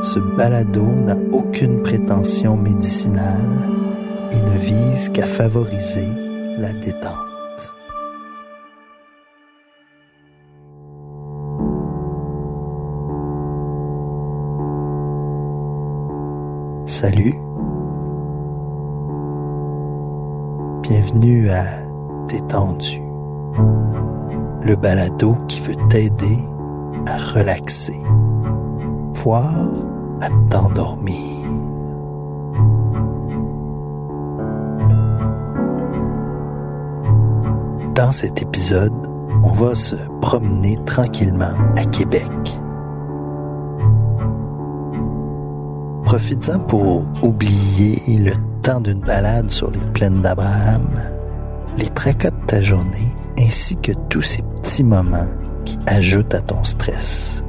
Ce balado n'a aucune prétention médicinale et ne vise qu'à favoriser la détente. Salut. Bienvenue à Détendu, le balado qui veut t'aider à relaxer, à t'endormir. Dans cet épisode, on va se promener tranquillement à Québec. Profites-en pour oublier le temps d'une balade sur les plaines d'Abraham, les tracas de ta journée, ainsi que tous ces petits moments qui ajoutent à ton stress.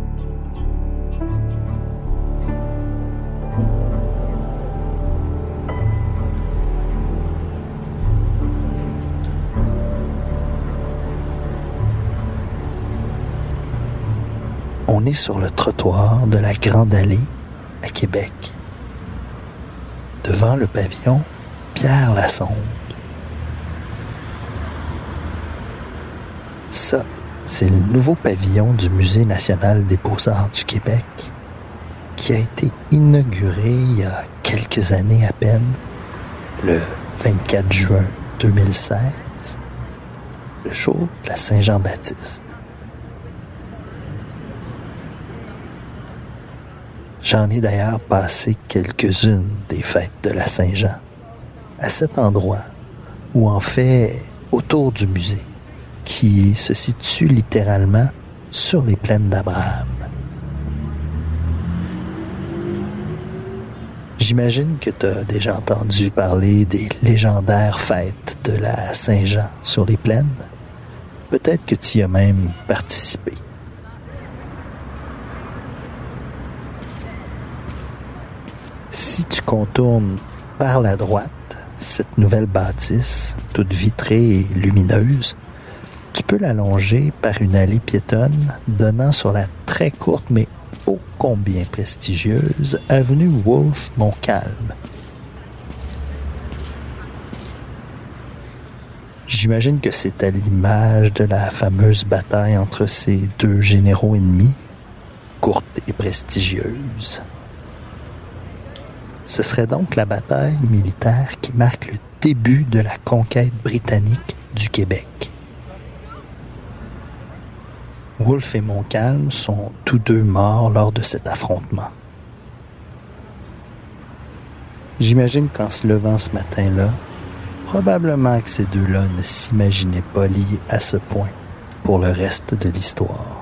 On est sur le trottoir de la Grande Allée à Québec, devant le pavillon Pierre Lassonde. Ça, c'est le nouveau pavillon du Musée national des beaux-arts du Québec qui a été inauguré il y a quelques années à peine, le 24 juin 2016, le jour de la Saint-Jean-Baptiste. J'en ai d'ailleurs passé quelques-unes des fêtes de la Saint-Jean, à cet endroit, ou en fait autour du musée, qui se situe littéralement sur les plaines d'Abraham. J'imagine que tu as déjà entendu parler des légendaires fêtes de la Saint-Jean sur les plaines. Peut-être que tu y as même participé. Contournes par la droite cette nouvelle bâtisse, toute vitrée et lumineuse, tu peux l'allonger par une allée piétonne donnant sur la très courte mais ô combien prestigieuse avenue Wolfe Montcalm. J'imagine que c'est à l'image de la fameuse bataille entre ces deux généraux ennemis, courte et prestigieuse. Ce serait donc la bataille militaire qui marque le début de la conquête britannique du Québec. Wolfe et Montcalm sont tous deux morts lors de cet affrontement. J'imagine qu'en se levant ce matin-là, probablement que ces deux-là ne s'imaginaient pas liés à ce point pour le reste de l'histoire.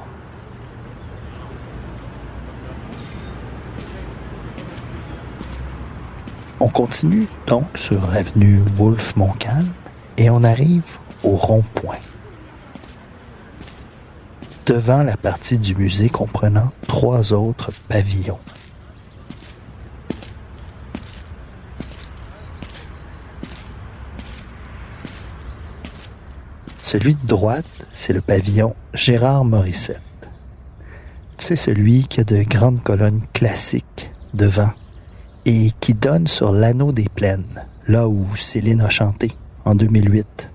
On continue donc sur l'avenue Wolfe-Montcalm et on arrive au rond-point. Devant la partie du musée comprenant trois autres pavillons. Celui de droite, c'est le pavillon Gérard Morissette. C'est celui qui a de grandes colonnes classiques devant et qui donne sur l'anneau des plaines, là où Céline a chanté en 2008.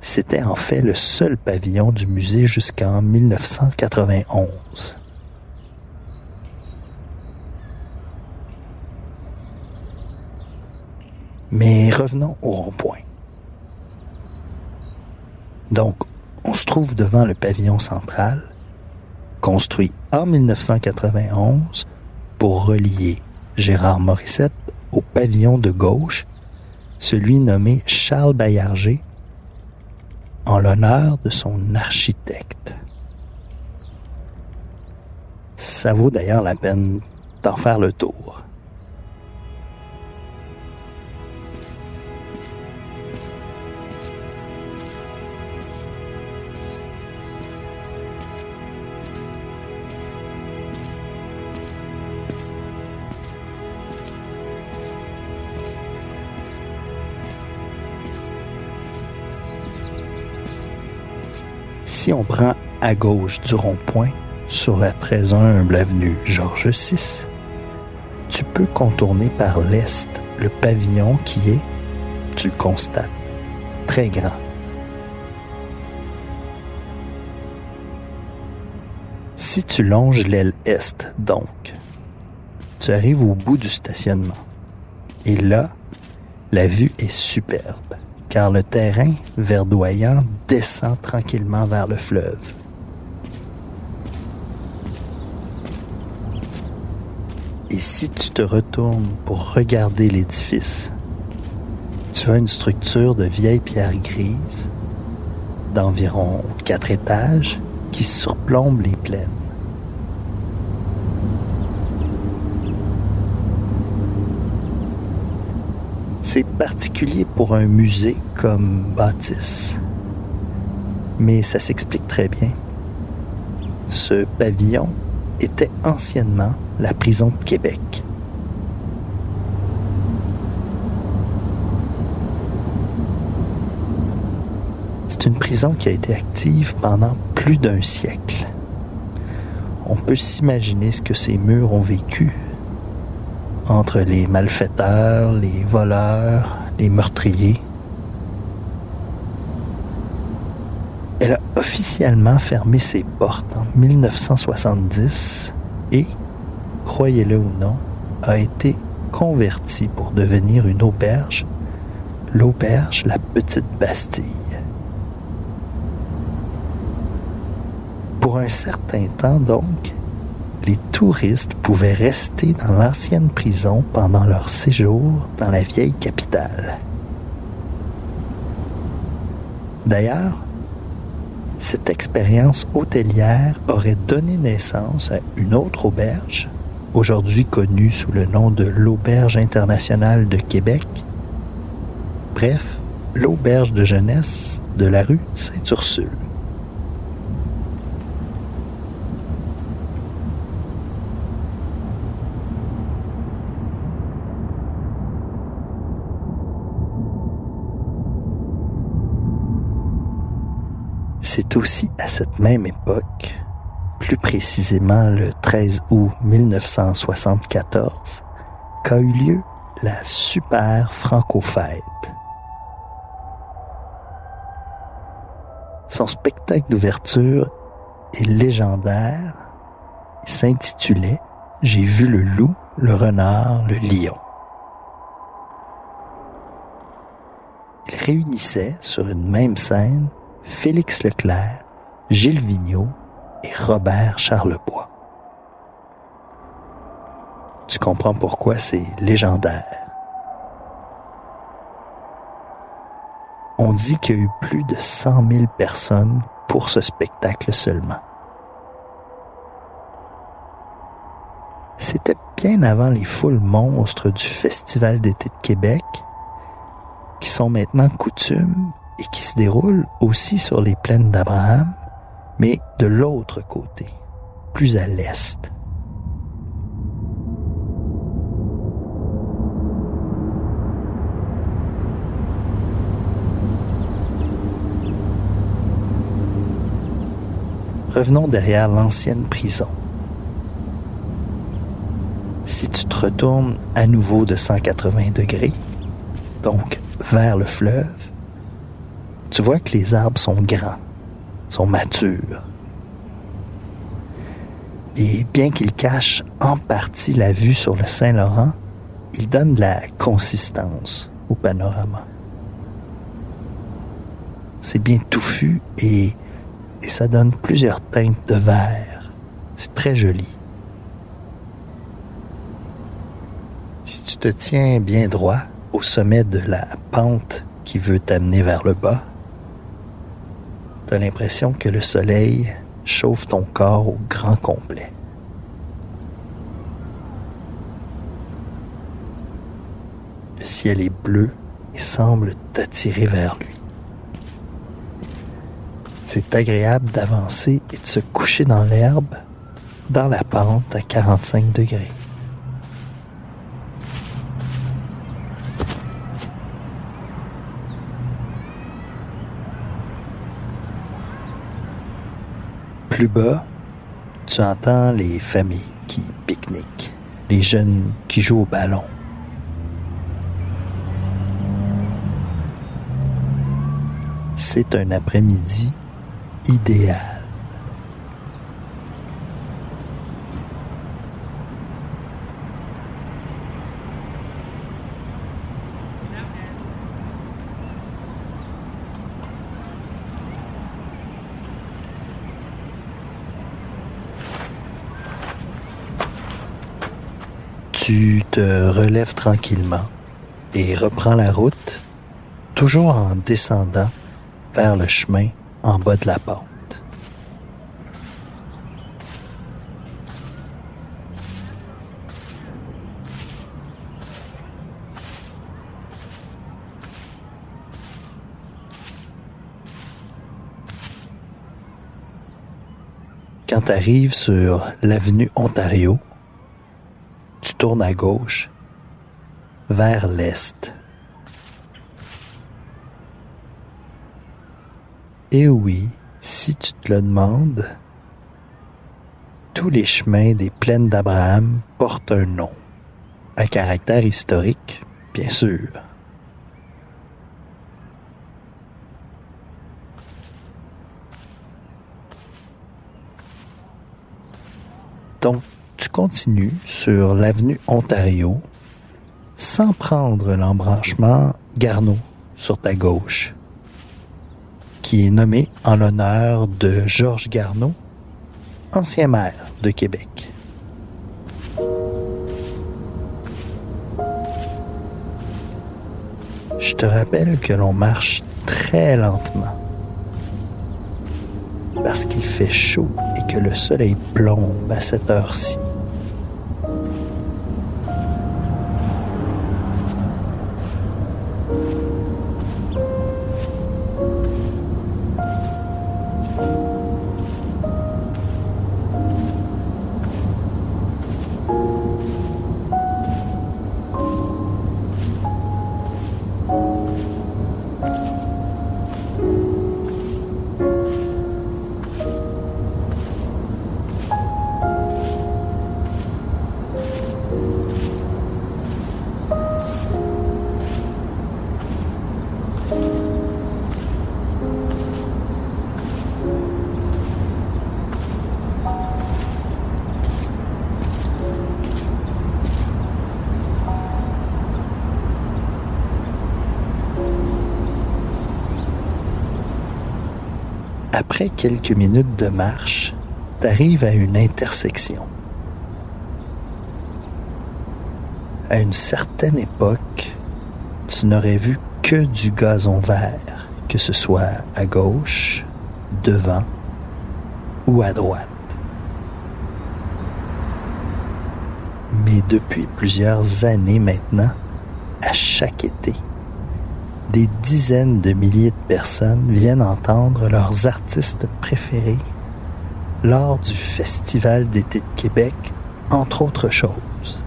C'était en fait le seul pavillon du musée jusqu'en 1991. Mais revenons au rond-point. Donc, on se trouve devant le pavillon central, construit en 1991 pour relier Gérard Morissette au pavillon de gauche, celui nommé Charles Baillarger, en l'honneur de son architecte. Ça vaut d'ailleurs la peine d'en faire le tour. Si on prend à gauche du rond-point, sur la très humble avenue Georges VI, tu peux contourner par l'est le pavillon qui est, tu le constates, très grand. Si tu longes l'aile est, donc, tu arrives au bout du stationnement. Et là, la vue est superbe car le terrain verdoyant descend tranquillement vers le fleuve. Et si tu te retournes pour regarder l'édifice, tu as une structure de vieille pierre grise d'environ quatre étages qui surplombe les plaines. C'est particulier pour un musée comme bâtisse, mais ça s'explique très bien. Ce pavillon était anciennement la prison de Québec. C'est une prison qui a été active pendant plus d'un siècle. On peut s'imaginer ce que ces murs ont vécu entre les malfaiteurs, les voleurs, les meurtriers. Elle a officiellement fermé ses portes en 1970 et, croyez-le ou non, a été convertie pour devenir une auberge, l'auberge La Petite Bastille. Pour un certain temps donc, les touristes pouvaient rester dans l'ancienne prison pendant leur séjour dans la vieille capitale. D'ailleurs, cette expérience hôtelière aurait donné naissance à une autre auberge, aujourd'hui connue sous le nom de l'Auberge internationale de Québec. Bref, l'auberge de jeunesse de la rue Sainte-Ursule. C'est aussi à cette même époque, plus précisément le 13 août 1974, qu'a eu lieu la Super Franco-Fête. Son spectacle d'ouverture est légendaire. Il s'intitulait J'ai vu le loup, le renard, le lion. Il réunissait sur une même scène Félix Leclerc, Gilles Vigneault et Robert Charlebois. Tu comprends pourquoi c'est légendaire. On dit qu'il y a eu plus de 100 000 personnes pour ce spectacle seulement. C'était bien avant les foules monstres du Festival d'été de Québec, qui sont maintenant coutumes et qui se déroule aussi sur les plaines d'Abraham, mais de l'autre côté, plus à l'est. Revenons derrière l'ancienne prison. Si tu te retournes à nouveau de 180 degrés, donc vers le fleuve, tu vois que les arbres sont grands, sont matures. Et bien qu'ils cachent en partie la vue sur le Saint-Laurent, ils donnent de la consistance au panorama. C'est bien touffu et, et ça donne plusieurs teintes de vert. C'est très joli. Si tu te tiens bien droit au sommet de la pente qui veut t'amener vers le bas, tu as l'impression que le soleil chauffe ton corps au grand complet. Le ciel est bleu et semble t'attirer vers lui. C'est agréable d'avancer et de se coucher dans l'herbe, dans la pente à 45 degrés. Plus bas, tu entends les familles qui pique-niquent, les jeunes qui jouent au ballon. C'est un après-midi idéal. Tu te relèves tranquillement et reprends la route, toujours en descendant vers le chemin en bas de la pente. Quand tu arrives sur l'avenue Ontario, tu tournes à gauche vers l'est. Et oui, si tu te le demandes, tous les chemins des plaines d'Abraham portent un nom, à caractère historique, bien sûr. Donc, tu continues sur l'avenue Ontario sans prendre l'embranchement Garneau sur ta gauche, qui est nommé en l'honneur de Georges Garneau, ancien maire de Québec. Je te rappelle que l'on marche très lentement parce qu'il fait chaud et que le soleil plombe à cette heure-ci. Après quelques minutes de marche, tu arrives à une intersection. À une certaine époque, tu n'aurais vu que du gazon vert, que ce soit à gauche, devant ou à droite. Mais depuis plusieurs années maintenant, à chaque été, des dizaines de milliers de personnes viennent entendre leurs artistes préférés lors du Festival d'été de Québec, entre autres choses.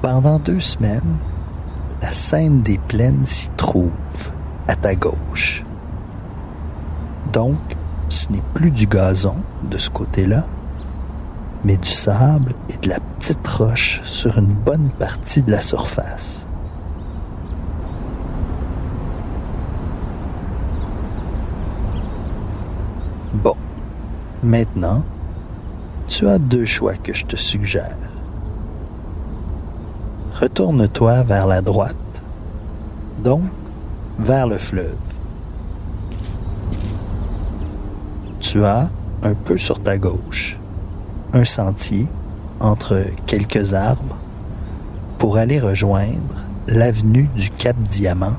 Pendant deux semaines, la scène des plaines s'y trouve, à ta gauche. Donc, ce n'est plus du gazon de ce côté-là, mais du sable et de la petite roche sur une bonne partie de la surface. Bon, maintenant, tu as deux choix que je te suggère. Retourne-toi vers la droite, donc vers le fleuve. Tu as un peu sur ta gauche un sentier entre quelques arbres pour aller rejoindre l'avenue du Cap Diamant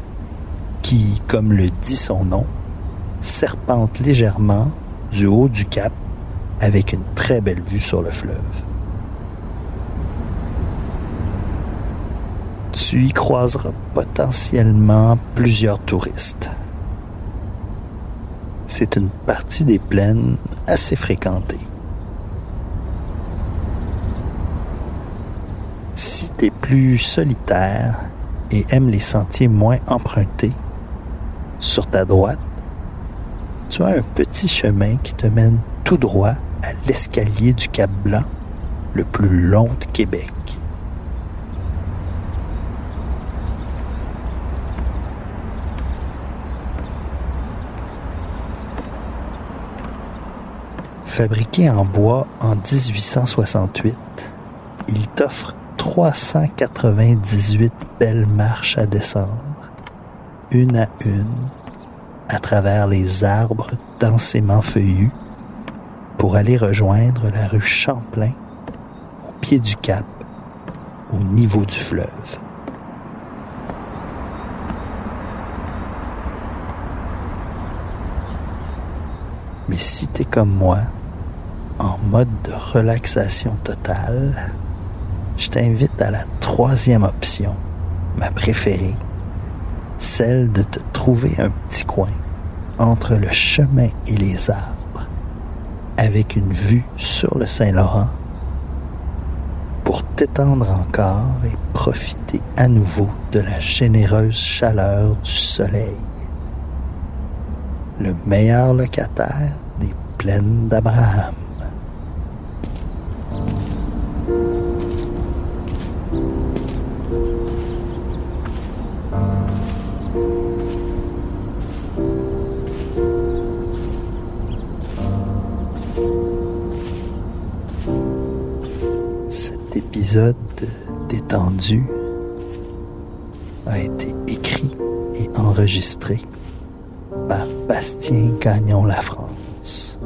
qui, comme le dit son nom, serpente légèrement du haut du cap avec une très belle vue sur le fleuve. Tu y croiseras potentiellement plusieurs touristes. C'est une partie des plaines assez fréquentée. Si tu es plus solitaire et aimes les sentiers moins empruntés, sur ta droite, tu as un petit chemin qui te mène tout droit à l'escalier du Cap Blanc, le plus long de Québec. Fabriqué en bois en 1868, il t'offre 398 belles marches à descendre, une à une, à travers les arbres densément feuillus, pour aller rejoindre la rue Champlain, au pied du cap, au niveau du fleuve. Mais si t'es comme moi, en mode de relaxation totale, je t'invite à la troisième option, ma préférée, celle de te trouver un petit coin entre le chemin et les arbres, avec une vue sur le Saint-Laurent, pour t'étendre encore et profiter à nouveau de la généreuse chaleur du soleil. Le meilleur locataire des plaines d'Abraham. A été écrit et enregistré par Bastien Gagnon La France.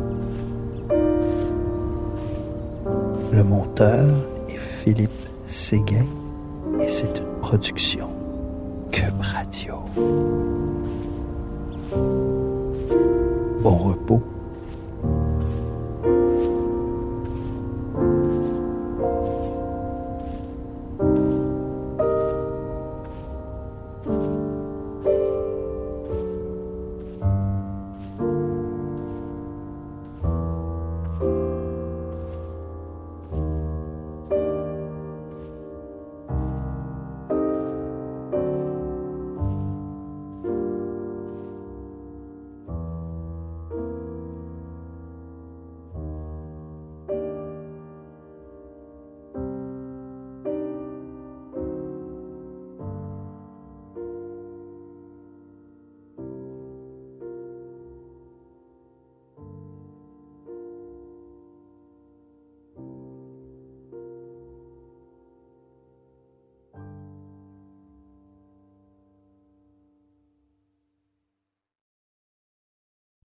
Le monteur est Philippe Séguin et c'est une production Cube Radio. Bon repos